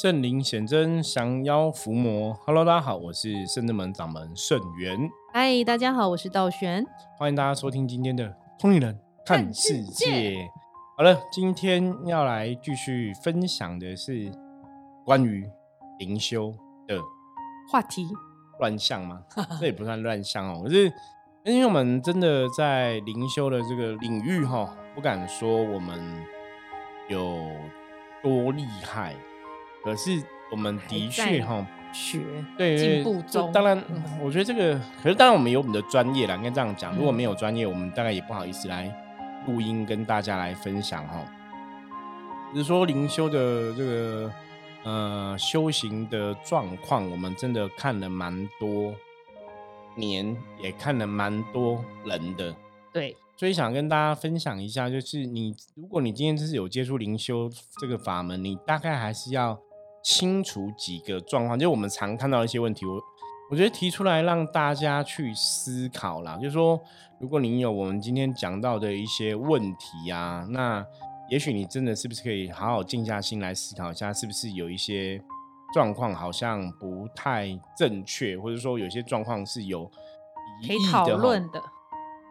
圣灵显真，降妖伏魔。Hello，大家好，我是圣智门掌门圣元。嗨，大家好，我是道玄。欢迎大家收听今天的《通灵人看世界》。好了，今天要来继续分享的是关于灵修的话题。乱象吗？这也不算乱象哦，可是因为我们真的在灵修的这个领域哈，不敢说我们有多厉害，可是我们的确哈学对进步中。当然，我觉得这个可是当然我们有我们的专业啦，应该这样讲。如果没有专业，我们大概也不好意思来录音跟大家来分享哈。只是说灵修的这个。呃，修行的状况，我们真的看了蛮多年，也看了蛮多人的。对，所以想跟大家分享一下，就是你，如果你今天就是有接触灵修这个法门，你大概还是要清楚几个状况，就我们常看到一些问题，我我觉得提出来让大家去思考啦。就是说，如果你有我们今天讲到的一些问题啊，那。也许你真的是不是可以好好静下心来思考一下，是不是有一些状况好像不太正确，或者说有些状况是有可以讨论的。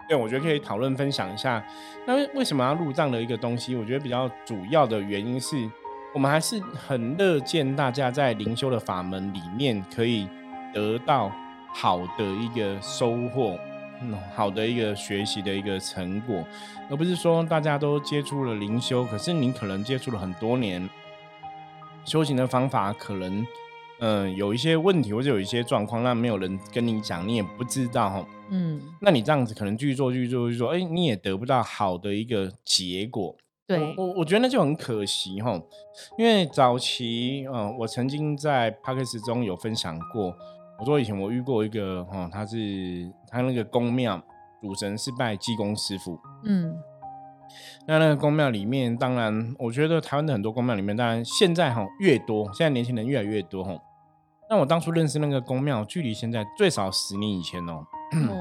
对，我觉得可以讨论分享一下。那为什么要入账的一个东西？我觉得比较主要的原因是我们还是很乐见大家在灵修的法门里面可以得到好的一个收获。嗯，好的一个学习的一个成果，而不是说大家都接触了灵修，可是你可能接触了很多年，修行的方法可能，嗯，有一些问题或者有一些状况，那没有人跟你讲，你也不知道哈。嗯，那你这样子可能继续做，继续做，继续做，哎，你也得不到好的一个结果。对，我我觉得那就很可惜哈，因为早期，嗯，我曾经在 p a c k a g e 中有分享过。我说以前我遇过一个哈，他是他那个宫庙主神是拜济公师傅，嗯，那那个宫庙里面，当然我觉得台湾的很多宫庙里面，当然现在哈越多，现在年轻人越来越多哈。那我当初认识那个宫庙，距离现在最少十年以前哦，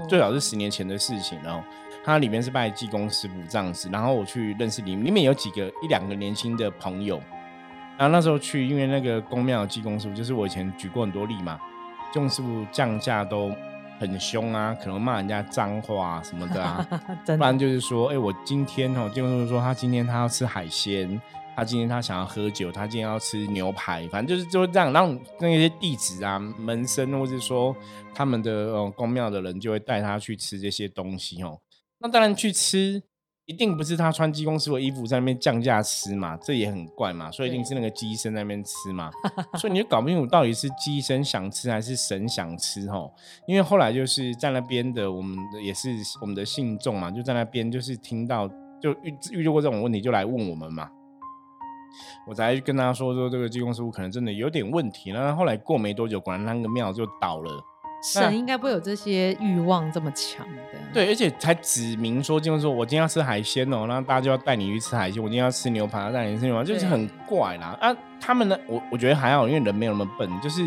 最少是十年前的事情哦。它里面是拜济公师傅这样子，然后我去认识里里面有几个一两个年轻的朋友，然后那时候去，因为那个公庙济公师傅就是我以前举过很多例嘛。用师傅降价都很凶啊，可能骂人家脏话什么的啊，不然就是说，哎，我今天哦，济公师傅说他今天他要吃海鲜，他今天他想要喝酒，他今天要吃牛排，反正就是就这样，让那些弟子啊、门生或者说他们的呃、公庙的人就会带他去吃这些东西哦。那当然去吃。一定不是他穿鸡公师傅衣服在那边降价吃嘛，这也很怪嘛，所以一定是那个鸡生在那边吃嘛，所以你就搞不清楚到底是鸡生想吃还是神想吃吼。因为后来就是在那边的我们也是我们的信众嘛，就在那边就是听到就遇遇到过这种问题就来问我们嘛，我才跟他说说这个鸡公师傅可能真的有点问题，那后来过没多久，果然那个庙就倒了。神应该不会有这些欲望这么强的，对，而且才指明说，就是说我今天要吃海鲜哦，然后大家就要带你去吃海鲜；我今天要吃牛排，要带你吃牛排，就是很怪啦。啊，他们呢，我我觉得还好，因为人没有那么笨，就是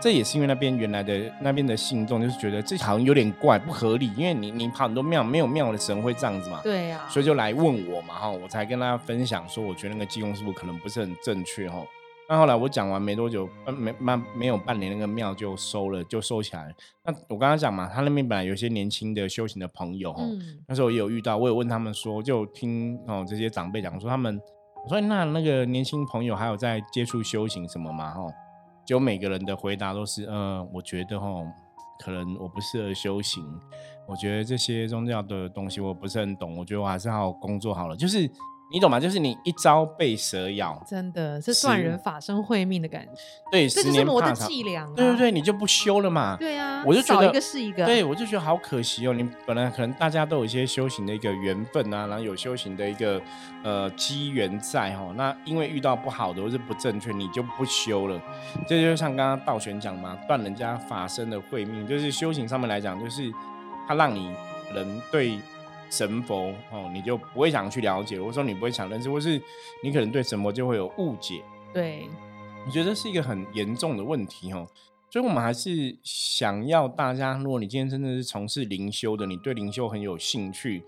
这也是因为那边原来的那边的信众就是觉得这好像有点怪，不合理，因为你你跑很多庙，没有庙的神会这样子嘛，对呀，所以就来问我嘛，哈，我才跟大家分享说，我觉得那个济公师傅可能不是很正确，哈。那后来我讲完没多久，没半没有半年，那个庙就收了，就收起来。那我刚刚讲嘛，他那边本来有些年轻的修行的朋友，嗯，那时候也有遇到，我有问他们说，就听哦这些长辈讲说，他们我说那那个年轻朋友还有在接触修行什么嘛，哈，就每个人的回答都是，嗯，我觉得哦，可能我不适合修行，我觉得这些宗教的东西我不是很懂，我觉得我还是好好工作好了，就是。你懂吗？就是你一朝被蛇咬，真的是断人法身慧命的感觉。对，这就是魔的伎俩。对对对，你就不修了嘛？对啊，我就觉得一个是一个。对，我就觉得好可惜哦。你本来可能大家都有一些修行的一个缘分啊，然后有修行的一个呃机缘在哦。那因为遇到不好的或是不正确，你就不修了。这就像刚刚道玄讲嘛，断人家法身的慧命，就是修行上面来讲，就是他让你人对。神佛哦，你就不会想去了解，或者说你不会想认识，或是你可能对神佛就会有误解。对，我觉得是一个很严重的问题哦。所以，我们还是想要大家，如果你今天真的是从事灵修的，你对灵修很有兴趣，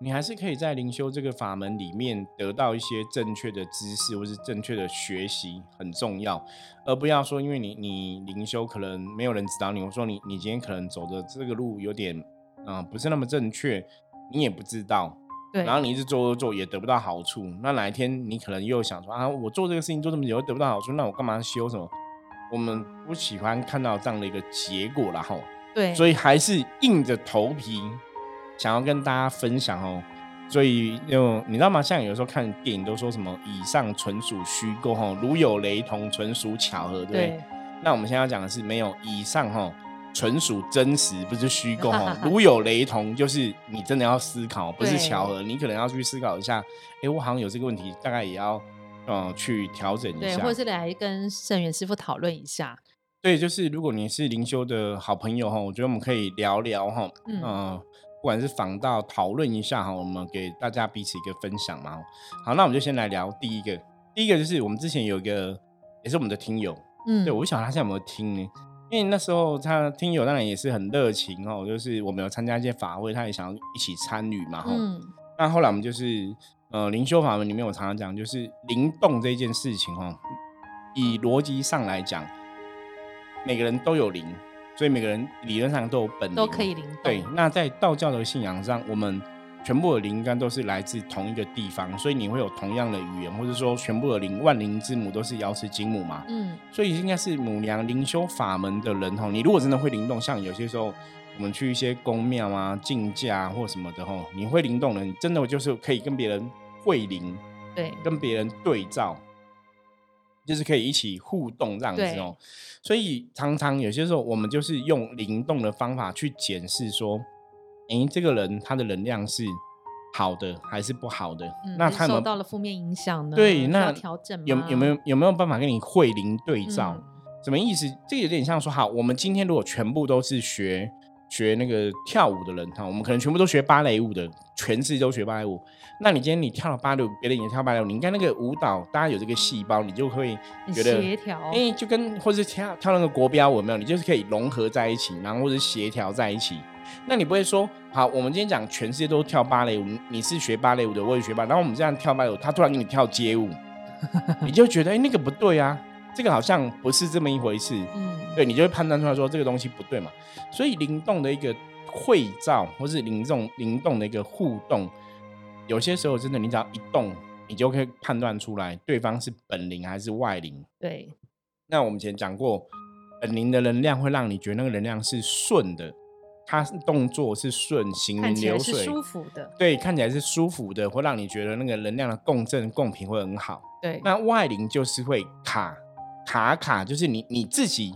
你还是可以在灵修这个法门里面得到一些正确的知识，或是正确的学习，很重要。而不要说，因为你你灵修可能没有人指导你，我说你你今天可能走的这个路有点啊不是那么正确，你也不知道。对，然后你一直做做做也得不到好处，那哪一天你可能又想说啊，我做这个事情做这么久又得不到好处，那我干嘛修什么？我们不喜欢看到这样的一个结果然后对，所以还是硬着头皮想要跟大家分享哦。所以，就你知道吗？像有时候看电影都说什么“以上纯属虚构”哈，如有雷同，纯属巧合，对不对？那我们现在要讲的是没有以上哈。纯属真实，不是虚构 哦。如有雷同，就是你真的要思考，不是巧合。你可能要去思考一下，哎，我好像有这个问题，大概也要呃去调整一下，对或者是来跟圣元师傅讨论一下。对，就是如果你是灵修的好朋友哈，我觉得我们可以聊聊哈，嗯，不管是访到讨论一下哈，我们给大家彼此一个分享嘛。好，那我们就先来聊第一个，第一个就是我们之前有一个也是我们的听友，嗯，对我不晓得他现在有没有听呢？因为那时候他听友当然也是很热情哦，就是我们有参加一些法会，他也想要一起参与嘛。嗯。那后来我们就是呃灵修法门里面，我常常讲就是灵动这件事情哦，以逻辑上来讲，每个人都有灵，所以每个人理论上都有本能，都可以灵动。对。那在道教的信仰上，我们。全部的灵感都是来自同一个地方，所以你会有同样的语言，或者说全部的灵万灵之母都是瑶池金母嘛？嗯，所以应该是母娘灵修法门的人吼。你如果真的会灵动，像有些时候我们去一些宫庙啊、进驾或什么的吼，你会灵动的，你真的就是可以跟别人会灵，对，跟别人对照，就是可以一起互动这样子哦。所以常常有些时候我们就是用灵动的方法去检视说。哎，这个人他的能量是好的还是不好的？那他受到了负面影响呢？对，那调整有有没有有没有办法跟你慧灵对照？什么意思？这个有点像说，好，我们今天如果全部都是学学那个跳舞的人哈，我们可能全部都学芭蕾舞的，全世界都学芭蕾舞。那你今天你跳了芭蕾舞，别人也跳芭蕾舞，你应该那个舞蹈，大家有这个细胞，你就会觉得协调。哎，就跟或者跳跳那个国标舞没有？你就是可以融合在一起，然后或者协调在一起。那你不会说好？我们今天讲全世界都跳芭蕾舞，你是学芭蕾舞的，我也学芭，然后我们这样跳芭蕾舞，他突然给你跳街舞，你就觉得哎那个不对啊，这个好像不是这么一回事。嗯，对你就会判断出来说这个东西不对嘛。所以灵动的一个会照，或是灵动灵动的一个互动，有些时候真的你只要一动，你就可以判断出来对方是本灵还是外灵。对。那我们以前讲过，本灵的能量会让你觉得那个能量是顺的。它动作是顺行云流水，舒服的。对，看起来是舒服的，会让你觉得那个能量的共振共频会很好。对，那外灵就是会卡卡卡，就是你你自己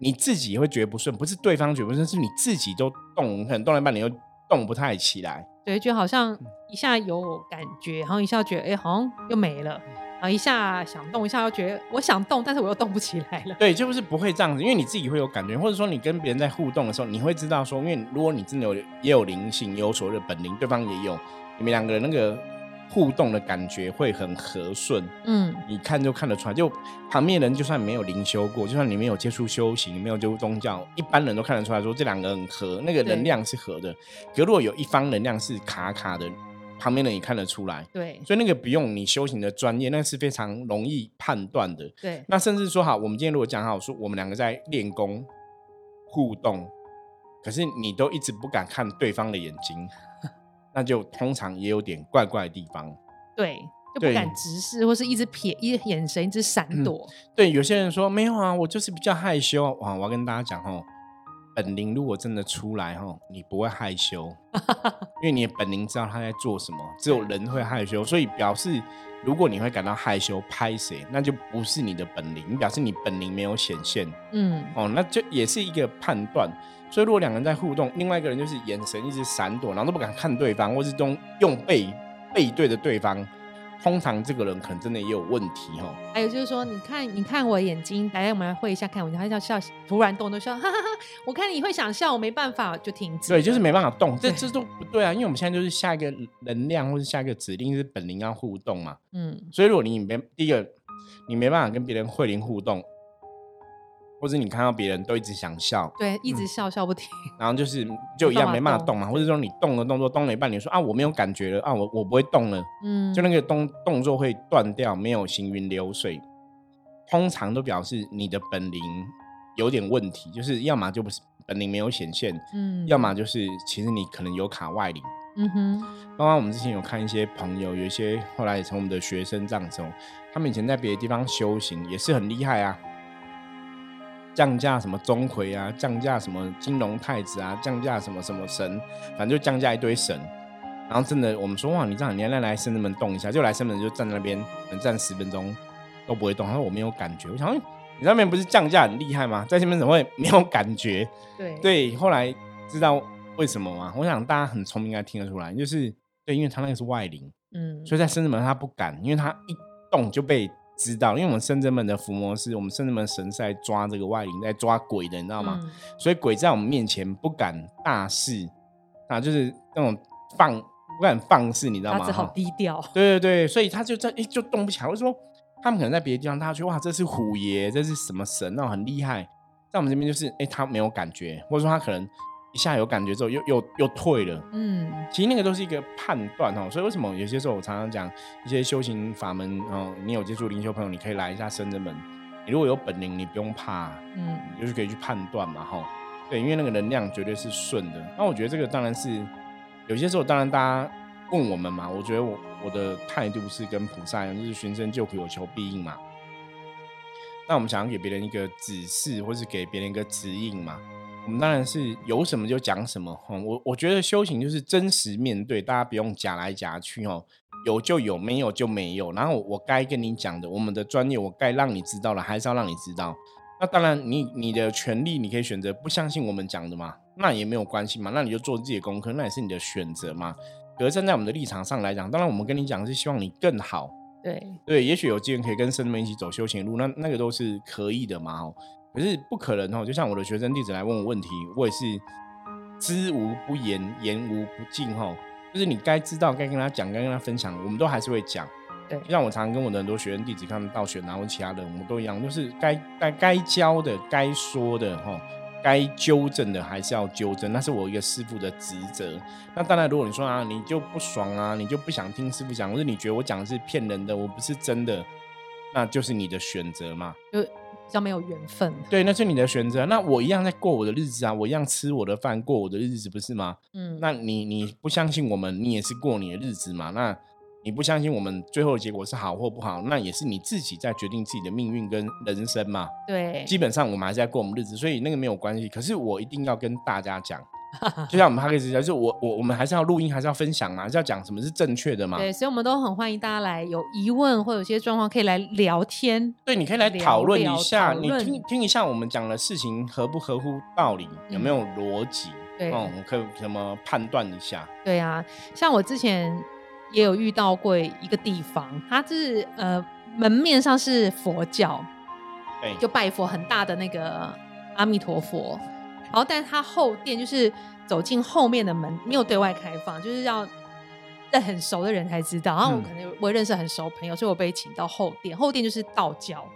你自己会觉得不顺，不是对方觉得不顺，是你自己都动，可能动了半天又动不太起来。对，就好像一下有感觉，然后一下觉得哎，好像又没了。啊！一下想动，一下又觉得我想动，但是我又动不起来了。对，就是不会这样子，因为你自己会有感觉，或者说你跟别人在互动的时候，你会知道说，因为如果你真的有也有灵性，有所谓的本领，对方也有，你们两个人那个互动的感觉会很和顺。嗯，你看就看得出来，就旁边人就算没有灵修过，就算你没有接触修行，没有接触宗教，一般人都看得出来说这两个人合，那个能量是合的。可如果有一方能量是卡卡的。旁边的也看得出来，对，所以那个不用你修行的专业，那是非常容易判断的。对，那甚至说好，我们今天如果讲好说，我们两个在练功互动，可是你都一直不敢看对方的眼睛，那就通常也有点怪怪的地方。对，就不敢直视，或是一直瞥一眼神，一直闪躲。对，有些人说没有啊，我就是比较害羞。哇，我要跟大家讲哦。本灵如果真的出来哈，你不会害羞，因为你的本灵知道他在做什么。只有人会害羞，所以表示如果你会感到害羞拍谁，那就不是你的本灵，表示你本灵没有显现。嗯，哦，那就也是一个判断。所以如果两个人在互动，另外一个人就是眼神一直闪躲，然后都不敢看对方，或是都用背背对着对方。通常这个人可能真的也有问题哦。还有就是说，你看，你看我眼睛，来，我们来会一下，看我，他要笑，突然动都笑，哈哈哈。我看你会想笑，我没办法，就停止。对，就是没办法动，这这都不对啊，因为我们现在就是下一个能量或者下一个指令是本灵要互动嘛。嗯。所以如果你没第一个，你没办法跟别人会灵互动，或者你看到别人都一直想笑，对，一直笑笑不停，然后就是就一样没没办法动嘛，或者说你动的动作动了一半，你说啊我没有感觉了啊，我我不会动了，嗯，就那个动动作会断掉，没有行云流水，通常都表示你的本领有点问题，就是要么就不是本领没有显现，嗯，要么就是其实你可能有卡外灵。嗯哼，刚刚我们之前有看一些朋友，有一些后来也成我们的学生这样子哦，他们以前在别的地方修行也是很厉害啊，降价什么钟馗啊，降价什么金龙太子啊，降价什么什么神，反正就降价一堆神。然后真的，我们说哇，你这样你来来深圳门动一下，就来深圳门就站在那边，能站十分钟都不会动。他说我没有感觉，我想，哎你那边不是降价很厉害吗？在这边怎么会没有感觉？对，对，后来知道为什么吗？我想大家很聪明，应该听得出来，就是对，因为他那个是外灵，嗯，所以在深圳门他不敢，因为他一动就被知道。因为我们深圳门的伏魔师，我们深圳门神是在抓这个外灵，在抓鬼的，你知道吗？嗯所以鬼在我们面前不敢大肆，啊，就是那种放不敢放肆，你知道吗？好低调，对对对，所以他就在诶就动不起来。为什么？他们可能在别的地方，大家觉得哇，这是虎爷，这是什么神那种，很厉害。在我们这边就是，哎，他没有感觉，或者说他可能一下有感觉之后又又又退了。嗯，其实那个都是一个判断哦。所以为什么有些时候我常常讲一些修行法门哦，你有接触灵修朋友，你可以来一下深圳门。你如果有本领，你不用怕，嗯，你就是可以去判断嘛，哈。对，因为那个能量绝对是顺的。那我觉得这个当然是有些时候，当然大家问我们嘛，我觉得我我的态度是跟菩萨一样，就是寻声救苦，有求必应嘛。那我们想要给别人一个指示，或是给别人一个指引嘛，我们当然是有什么就讲什么。哈，我我觉得修行就是真实面对，大家不用假来假去哦，有就有，没有就没有。然后我该跟你讲的，我们的专业我该让你知道了，还是要让你知道。那当然你，你的权利你可以选择不相信我们讲的嘛，那也没有关系嘛，那你就做自己的功课，那也是你的选择嘛。可是站在我们的立场上来讲，当然我们跟你讲是希望你更好，对，对，也许有机缘可以跟师们一起走修行路，那那个都是可以的嘛哦。可是不可能哦，就像我的学生弟子来问我问题，我也是知无不言，言无不尽哦。就是你该知道、该跟他讲、该跟他分享，我们都还是会讲。对就像我常常跟我的很多学生弟子，他们道学然后其他人，我们都一样，就是该该该教的、该说的哈。该纠正的还是要纠正，那是我一个师傅的职责。那当然，如果你说啊，你就不爽啊，你就不想听师傅讲，或者你觉得我讲的是骗人的，我不是真的，那就是你的选择嘛。较没有缘分，对，那是你的选择。那我一样在过我的日子啊，我一样吃我的饭，过我的日子，不是吗？嗯，那你你不相信我们，你也是过你的日子嘛？那你不相信我们最后的结果是好或不好，那也是你自己在决定自己的命运跟人生嘛。对，基本上我们还是在过我们日子，所以那个没有关系。可是我一定要跟大家讲，就像我们 p 克斯讲，就是我我我们还是要录音，还是要分享嘛，还是要讲什么是正确的嘛。对，所以我们都很欢迎大家来有疑问或有些状况可以来聊天，对，你可以来聊讨论一下，你听听一下我们讲的事情合不合乎道理，有没有逻辑？对哦，我可以怎么判断一下？对啊，像我之前也有遇到过一个地方，它是呃门面上是佛教，对，就拜佛很大的那个阿弥陀佛，然后但是它后殿就是走进后面的门，没有对外开放，就是要在很熟的人才知道。然后我嗯可能我也认识很熟朋友，所以我被请到后殿，后殿就是道教，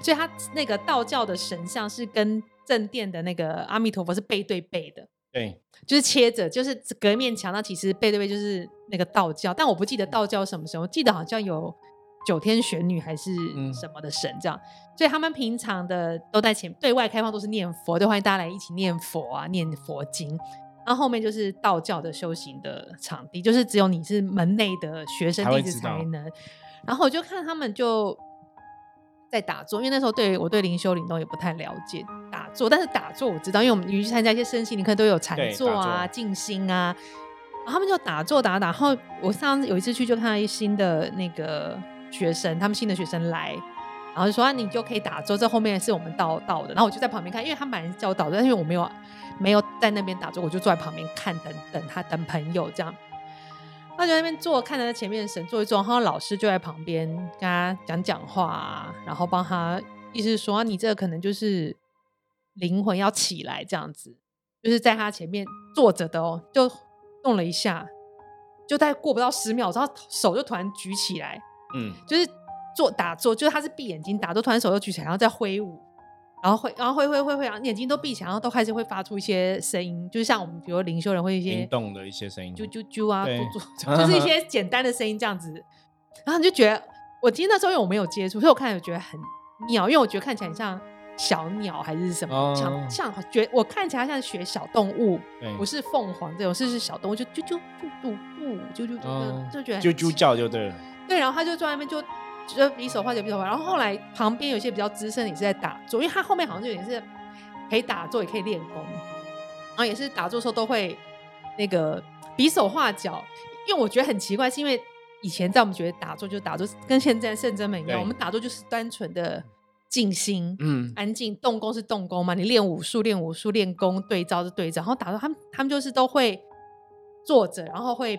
所以他那个道教的神像是跟正殿的那个阿弥陀佛是背对背的。对，就是切着，就是隔一面墙，那其实背对背就是那个道教，但我不记得道教什么神，我记得好像有九天玄女还是嗯什么的神这样，所以他们平常的都在前对外开放都是念佛，都欢迎大家来一起念佛啊，念佛经。然后后面就是道教的修行的场地，就是只有你是门内的学生才会弟子知道才能。然后我就看他们就在打坐，因为那时候对我对灵修灵动也不太了解打坐，但是打坐我知道，因为我们你去参加一些身心灵课都有禅坐啊、静心啊，然后他们就打坐打打。然后我上次有一次去就看到一新的那个学生，他们新的学生来，然后就说、啊、你就可以打坐，这后面是我们道道的。然后我就在旁边看，因为他本来是叫我打坐，但是我没有没有在那边打坐，我就坐在旁边看，等等他等朋友这样。他就在那边坐，看着他前面的神坐一坐，然后老师就在旁边跟他讲讲话、然后帮他，意思是说、啊你这个可能就是灵魂要起来这样子，就是在他前面坐着的哦，就动了一下，就大概过不到十秒，然后手就突然举起来，嗯，就是做打坐，就是他是闭眼睛打坐，突然手又举起来，然后再挥舞，然后会，然后会会会会，然后眼睛都闭起来，然后都开始会发出一些声音，就是像我们比如灵修人会一些灵动的一些声音，啾啾啾啊，就是一些 简单的声音这样子。然后你就觉得，我今天那时候因为我没有接触，所以我看着觉得很妙，因为我觉得看起来很像小鸟还是什么，哦。像像觉我看起来像学小动物，不是凤凰这种，是是小动物，就啾啾啾啾啾啾哦就就觉得很啾啾叫就对了，对，然后他就坐在那边就就比手画脚比手画，然后后来旁边有些比较资深也是在打坐，因为他后面好像就有点是可以打坐也可以练功，然后也是打坐的时候都会那个比手画脚，因为我觉得很奇怪，是因为以前在我们觉得打坐就打坐，跟现在圣真门一样，我们打坐就是单纯的静心。嗯，安静动功是动功嘛？你练武术练武术，练功对招是对招，然后打坐他们他们就是都会坐着，然后会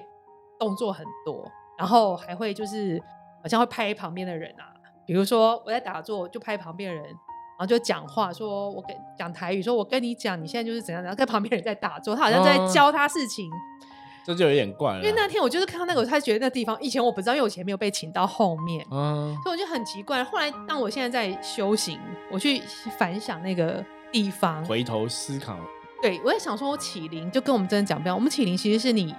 动作很多，然后还会就是好像会拍旁边的人啊，比如说我在打坐就拍旁边的人，然后就讲话说我跟讲台语，说我跟你讲你现在就是怎样怎样，跟旁边人在打坐，他好像在哦教他事情。这就有点怪了，因为那天我就是看到那个，我才觉得那地方以前我不知道，因为我以前没有被请到后面，嗯，所以我就很奇怪。后来当我现在在修行，我去反想那个地方，回头思考，对我也想说，我起灵就跟我们真的讲不一样。我们起灵其实是你，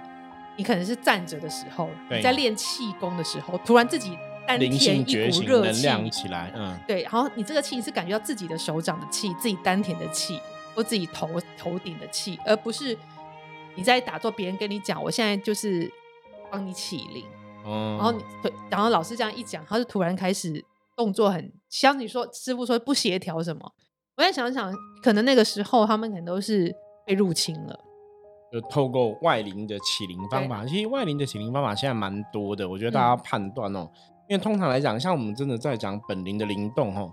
你可能是站着的时候，你在练气功的时候，突然自己丹田一股热气，起来，嗯，对，然后你这个气是感觉到自己的手掌的气，自己丹田的气，或自己头头顶的气，而不是你在打坐，别人跟你讲，我现在就是帮你起灵。哦，然后你对，然后老师这样一讲，他就突然开始动作很像你说师傅说不协调什么。我在想想，可能那个时候他们可能都是被入侵了。就透过外灵的起灵方法，其实外灵的起灵方法现在蛮多的，我觉得大家要判断哦。因为通常来讲，像我们真的在讲本灵的灵动哦，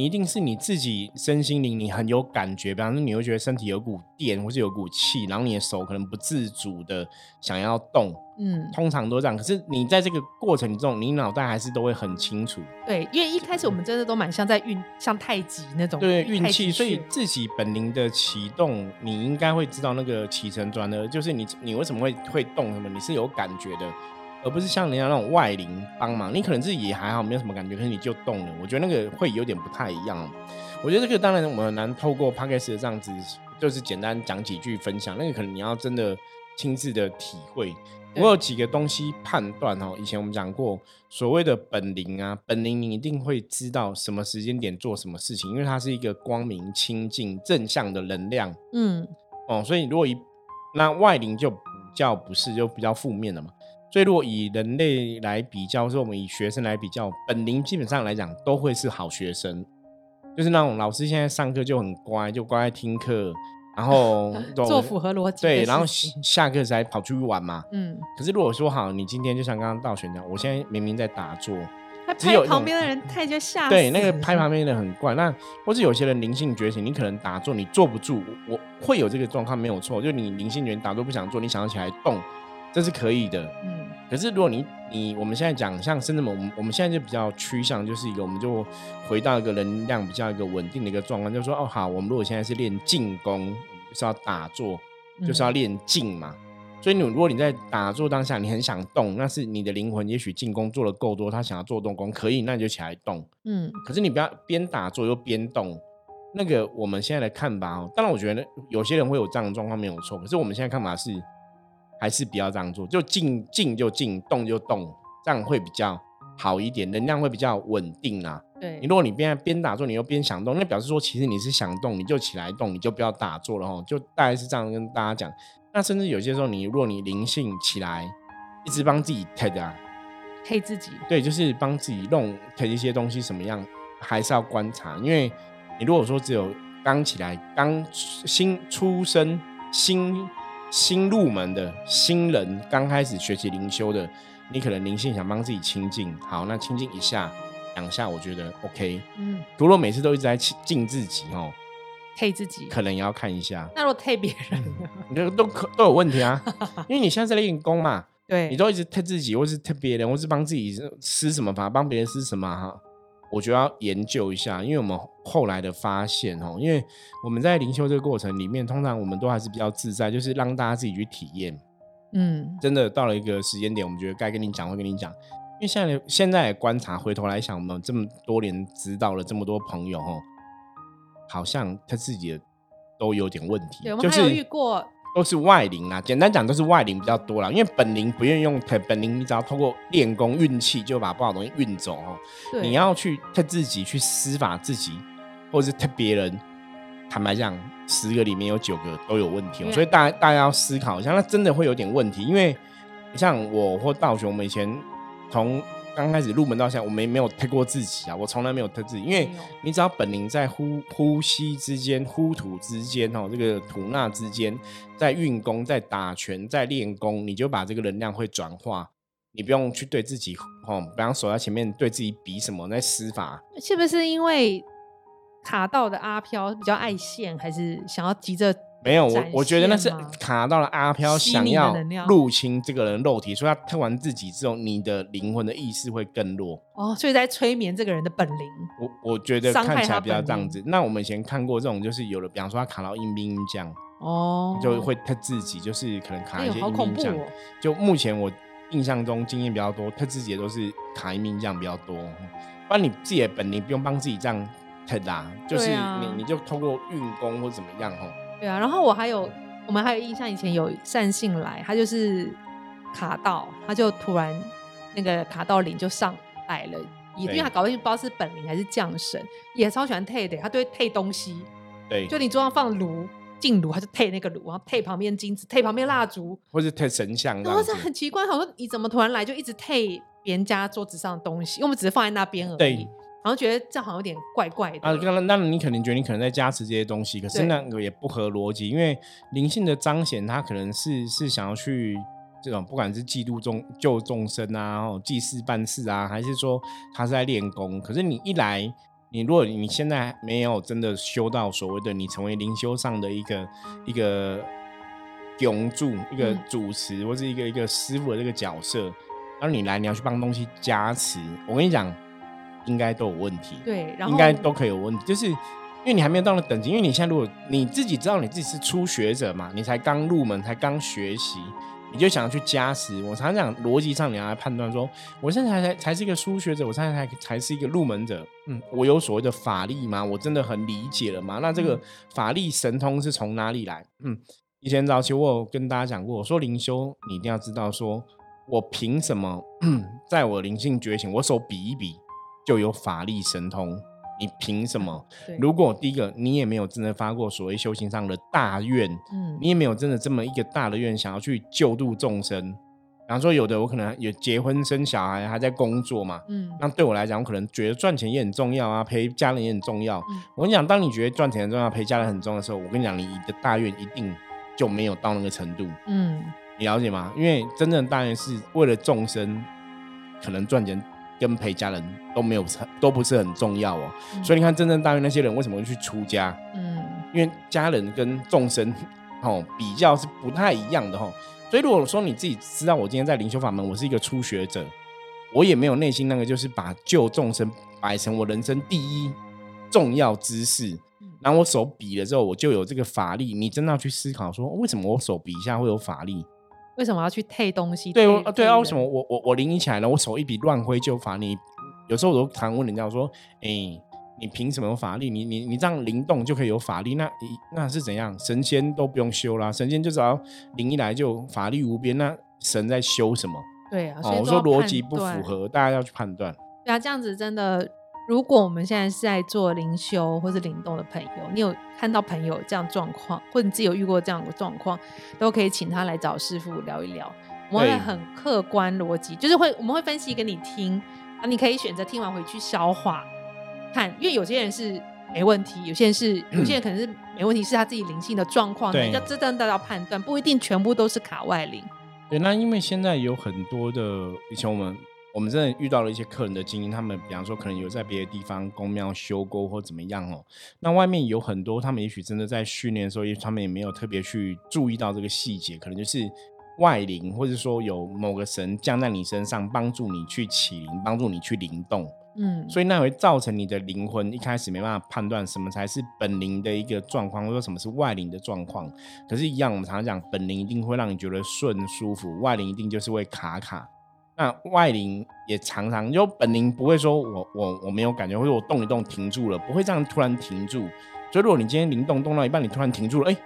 你一定是你自己身心灵你很有感觉，比方说你会觉得身体有股电或是有股气，然后你的手可能不自主的想要动，嗯，通常都这样。可是你在这个过程中，你脑袋还是都会很清楚，对，因为一开始我们真的都蛮像在运，像太极那种对运气，所以自己本灵的启动，你应该会知道那个起承转合，就是你你为什么会会动什么，你是有感觉的，而不是像人家那种外灵帮忙，你可能自己也还好，没有什么感觉，可是你就动了，我觉得那个会有点不太一样。我觉得这个当然我们很难透过 podcast 的这样子，就是简单讲几句分享，那个可能你要真的亲自的体会。我有几个东西判断哦，以前我们讲过，所谓的本灵啊，本灵你一定会知道什么时间点做什么事情，因为它是一个光明、清净、正向的能量嗯，哦。所以如果一那外灵就比较不是，就比较负面了嘛。所以如果以人类来比较，说我们以学生来比较，本灵基本上来讲都会是好学生，就是那种老师现在上课就很乖，就乖乖听课，然后 做符合逻辑的对，然后情下课才跑出去玩嘛。嗯，可是如果说好，你今天就像刚刚道玄讲，我现在明明在打坐，拍旁边的人太就吓死对，那个拍旁边的很怪。那或是有些人灵性觉醒，你可能打坐你坐不住，我我会有这个状况没有错，就你灵性觉醒打坐不想做，你想要起来动，这是可以的。嗯可是如果你你我们现在讲像深圳门，我们我们现在就比较趋向就是一个，我们就回到一个能量比较一个稳定的一个状况，就是说哦好，我们如果现在是练进攻，就是要打坐，就是要练静嘛。所以你如果你在打坐当下，你很想动，那是你的灵魂也许进攻做的够多，他想要做动功，可以，那你就起来动。嗯可是你不要边打坐又边动，那个我们现在的看法哦，当然我觉得有些人会有这样的状况没有错，可是我们现在看法是还是不要这样做，就静静就静，动就动，这样会比较好一点，能量会比较稳定啊。对你如果你边边打坐，你又边想动，那表示说其实你是想动，你就起来动，你就不要打坐了哈。就大概是这样跟大家讲。那甚至有些时候，你如果你灵性起来，一直帮自己 TED 啊，黑自己，对，就是帮自己弄 TED 一些东西什么样，还是要观察。因为你如果说只有刚起来、刚新出生、新新入门的新人，刚开始学习灵修的，你可能灵性想帮自己清净，好，那清净一下、两下，我觉得 OK。嗯，如果每次都一直在清净自己哦，黑自己。可能也要看一下，那如果黑别人？你这个都可都有问题啊。因为你现在在练功嘛，对，你都一直推自己，或是推别人，或是帮自己施什么法，帮别人施什么哈？我觉得要研究一下，因为我们后来的发现哦，因为我们在灵修这个过程里面，通常我们都还是比较自在，就是让大家自己去体验。嗯真的到了一个时间点，我们觉得该跟你讲会跟你讲，因为现在的现在的观察，回头来想，我们这么多年知道了这么多朋友哦，好像他自己的都有点问题，对，我们就还有遇是过，都是外灵啦。简单讲，都是外灵比较多啦，因为本灵不愿意用特本灵，你只要通过练功运气就把不好东西运走哦。对，你要去特自己去施法自己，或者是特别人，坦白讲，十个里面有九个都有问题、哦，所以大家大家要思考一下，那真的会有点问题，因为像我或道雄，我们以前从刚开始入门到现在，我们也没有推过自己啊，我从来没有推自己，因为你只要本灵在呼呼吸之间、呼吐之间哦，这个吐纳之间，在运功、在打拳、在练功，你就把这个能量会转化。你不用去对自己哦，不要手在前面对自己比什么在施法，是不是因为卡到的阿飘比较爱现，还是想要急着没有，我展我觉得那是卡到了阿飘想要入侵这个人肉体，所以他吞完自己之后，你的灵魂的意识会更弱。哦，所以在催眠这个人的本灵。我我觉得看起来比较这样子。那我们以前看过这种，就是有的，比方说他卡到阴兵阴将，哦，就会他自己就是可能卡一些哎呦好阴兵将。恐怖哦！就目前我印象中经验比较多，他自己也都是卡阴兵将比较多。不然你自己的本领不用帮自己这样特啦，就是你你就通过运功或怎么样哦。对啊，然后我还有，我们还有印象，以前有善信来，他就是卡到，他就突然那个卡到灵就上来了，也因对为他搞不清不知道是本灵还是降神，也超喜欢 take 的，他都会 take 东西，对，就你桌上放炉。进炉，他就 take 那个炉，然后 take 旁边金子，take 旁边蜡烛，或是退神像这然后是。很奇怪，我说你怎么突然来就一直 take 别人家桌子上的东西？因为我们只是放在那边而已，对然后觉得这样好像有点怪怪的。啊，刚刚那你可能觉得你可能在加持这些东西，可是那个也不合逻辑，因为灵性的彰显，它可能是是想要去这种不管是嫉妒众救众生啊，然后祭祀办事啊，还是说他是在练功，可是你一来。你如果你现在没有真的修到所谓的你成为灵修上的一个一个永助、一个嗯主持、或是一个一个师傅的这个角色，然后你来你要去帮东西加持，我跟你讲，应该都有问题。对，然后应该都可以有问题，就是因为你还没有到那等级，因为你现在如果你自己知道你自己是初学者嘛，你才刚入门，才刚学习，你就想要去加时。我常常讲逻辑上你要来判断说，我现在才才才是一个初学者，我现在才才是一个入门者，嗯，我有所谓的法力吗？我真的很理解了吗？那这个嗯法力神通是从哪里来？嗯，以前早期我有跟大家讲过，我说灵修你一定要知道说。我凭什么在我灵性觉醒，我手比一比就有法力神通？你凭什么？如果第一个你也没有真的发过所谓修行上的大愿，嗯你也没有真的这么一个大的愿想要去救度众生。比方说，有的我可能有结婚生小孩，还在工作嘛，嗯那对我来讲，我可能觉得赚钱也很重要啊，陪家人也很重要。嗯我跟你讲，当你觉得赚钱很重要，陪家人很重要的时候，我跟你讲，你的大愿一定就没有到那个程度。嗯，你了解吗？因为真正的大愿是为了众生，可能赚钱跟陪家人都没有都不是很重要哦。嗯所以你看，真正大愿那些人为什么会去出家？嗯因为家人跟众生哦比较是不太一样的哦。所以如果说你自己知道我今天在灵修法门，我是一个初学者，我也没有内心那个就是把救众生摆成我人生第一重要之事。嗯然后我手比了之后，我就有这个法力。你真的要去思考说，为什么我手比一下会有法力？为什么要去 take 东西？对我对啊，为什么我我我灵一起来了，我手一笔乱挥就法你？有时候我都常问人家我说，哎、你凭什么有法力？你你你这样灵动就可以有法力？那你那是怎样？神仙都不用修啦，神仙就只要灵一来就法力无边，那神在修什么？对啊，哦，我说逻辑不符。合，大家要去判断。对啊，这样子真的，如果我们现在是在做灵修或是灵动的朋友，你有看到朋友这样状况，或者你自己有遇过这样的状况，都可以请他来找师傅聊一聊。我们会很客观逻辑，就是会我们会分析给你听，啊，你可以选择听完回去消化看，因为有些人是没问题，有些人是有些人可能是 没问题，是他自己灵性的状况，要真正的要判断，不一定全部都是卡外灵。对，那因为现在有很多的，以前我们我们真的遇到了一些客人的经验，他们比方说可能有在别的地方公庙修沟或怎么样哦，那外面有很多他们也许真的在训练的时候，也许他们也没有特别去注意到这个细节，可能就是外灵，或者说有某个神降在你身上，帮助你去起灵，帮助你去灵动。嗯，所以那会造成你的灵魂一开始没办法判断什么才是本灵的一个状况，或者说什么是外灵的状况。可是，一样我们常常讲，本灵一定会让你觉得顺舒服，外灵一定就是会卡卡。那外灵也常常就本灵不会说我我我没有感觉，或者我动一动停住了，不会这样突然停住。所以如果你今天灵动动到一半，你突然停住了，哎，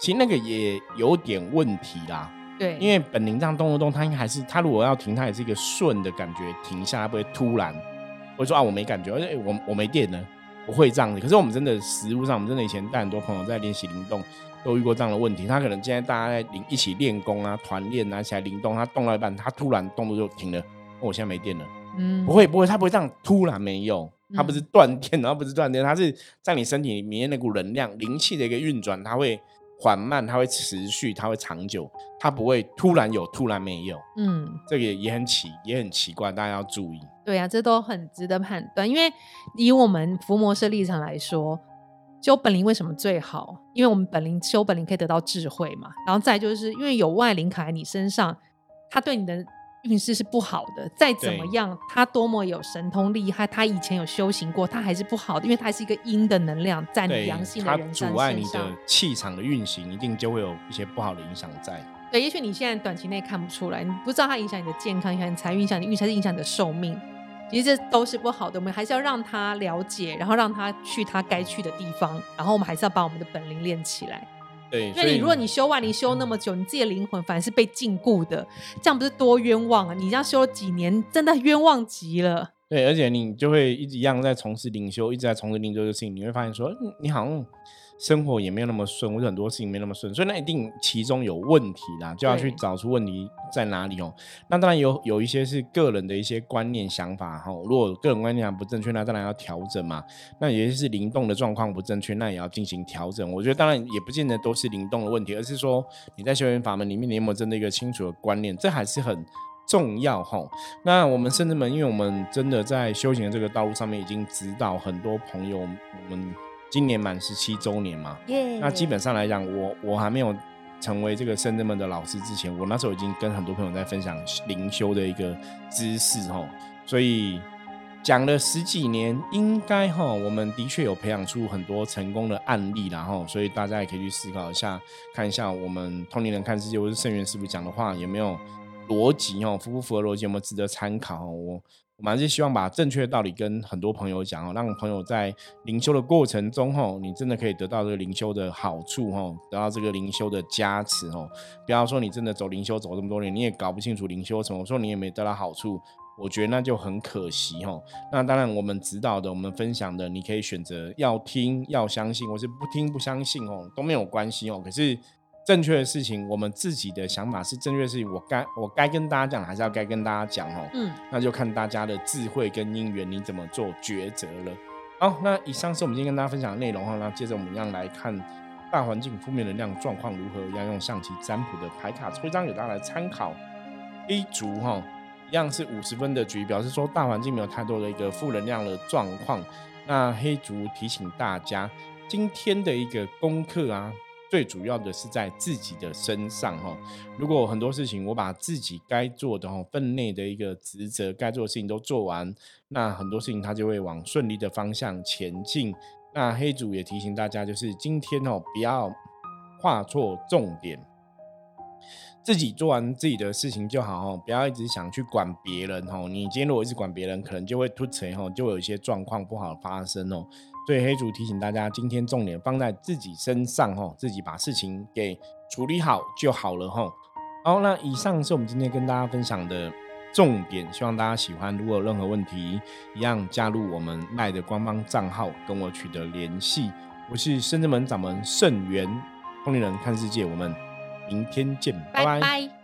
其实那个也有点问题啦。对，因为本灵这样动一动，它应该还是它如果要停，它也是一个顺的感觉停下，它不会突然。我说啊，我没感觉，而且我我没电了，不会这样子。可是我们真的实物上，我们真的以前带很多朋友在练习灵动，都遇过这样的问题。他可能今天大家在灵一起练功啊，团练啊，起来灵动，他动到一半，他突然动作就停了。我现在没电了。嗯，不会不会，他不会这样突然没有，他不是断电，然后不是断电，他是在你身体里面那股能量灵气的一个运转，它会。缓慢，它会持续，它会长久，它不会突然有，突然没有。嗯，这个也很奇，也很奇怪，大家要注意。对啊，这都很值得判断。因为以我们伏魔师立场来说，修本灵为什么最好？因为我们本灵修本灵可以得到智慧嘛。然后再就是因为有外灵卡在你身上，它对你的。运势是不好的，再怎么样，他多么有神通厉害，他以前有修行过，他还是不好的，因为他是一个阴的能量在你阳性的人身上，阻碍你的气场的运行，一定就会有一些不好的影响在。对，也许你现在短期内看不出来，你不知道它影响你的健康，影响你财运，影响你运势，还是影响你的寿命，其实这都是不好的。我们还是要让他了解，然后让他去他该去的地方，然后我们还是要把我们的本领练起来。对，因为你如果你修万灵修那么久，你自己的灵魂反而是被禁锢的，这样不是多冤枉啊！你这样修了几年，真的冤枉极了。对，而且你就会一直一样在从事灵修，一直在从事灵修的事情，你会发现说，你好像。生活也没有那么顺，或者很多事情没那么顺，所以那一定其中有问题啦，就要去找出问题在哪里哦。那当然有有一些是个人的一些观念想法哈，如果个人观念不正确，那当然要调整嘛。那有些是灵动的状况不正确，那也要进行调整。我觉得当然也不见得都是灵动的问题，而是说你在修行法门里面，你有没有真的一个清楚的观念，这还是很重要哈。那我们甚至们，因为我们真的在修行的这个道路上面，已经指导很多朋友我们。今年满十七周年嘛，那基本上来讲，我我还没有成为这个圣人们的老师之前，我那时候已经跟很多朋友在分享灵修的一个知识哈，所以讲了十几年，应该哈，我们的确有培养出很多成功的案例然后，所以大家也可以去思考一下，看一下我们通灵人看世界或是圣元师傅讲的话有没有逻辑哦，符不符合逻辑，有没有值得参考我。我们还是希望把正确的道理跟很多朋友讲哦，让朋友在灵修的过程中吼，你真的可以得到这个灵修的好处吼，得到这个灵修的加持吼。不要说你真的走灵修走这么多年，你也搞不清楚灵修什么，说你也没得到好处，我觉得那就很可惜吼。那当然，我们指导的、我们分享的，你可以选择要听、要相信，或是不听、不相信哦，都没有关系哦。可是。正确的事情，我们自己的想法是正确的事情，我该我该跟大家讲，还是要该跟大家讲哦。嗯，那就看大家的智慧跟因缘，你怎么做抉择了。好，那以上是我们今天跟大家分享的内容哈。那接着我们一样来看大环境负面能量状况如何，要用象棋占卜的牌卡抽一张给大家来参考。A 族哈，一样是五十分的局，表示说大环境没有太多的一个负能量的状况。那黑族提醒大家，今天的一个功课啊。最主要的是在自己的身上哈，如果很多事情我把自己该做的哈分内的一个职责该做的事情都做完，那很多事情它就会往顺利的方向前进。那黑主也提醒大家，就是今天哦不要画错重点，自己做完自己的事情就好哦，不要一直想去管别人哦。你今天如果一直管别人，可能就会突成哦，就有一些状况不好发生哦。所以黑主提醒大家，今天重点放在自己身上哈，自己把事情给处理好就好了哈。好，那以上是我们今天跟大家分享的重点，希望大家喜欢。如果有任何问题，一样加入我们赖的官方账号跟我取得联系。我是深圳门掌门圣元通灵人看世界，我们明天见，拜拜。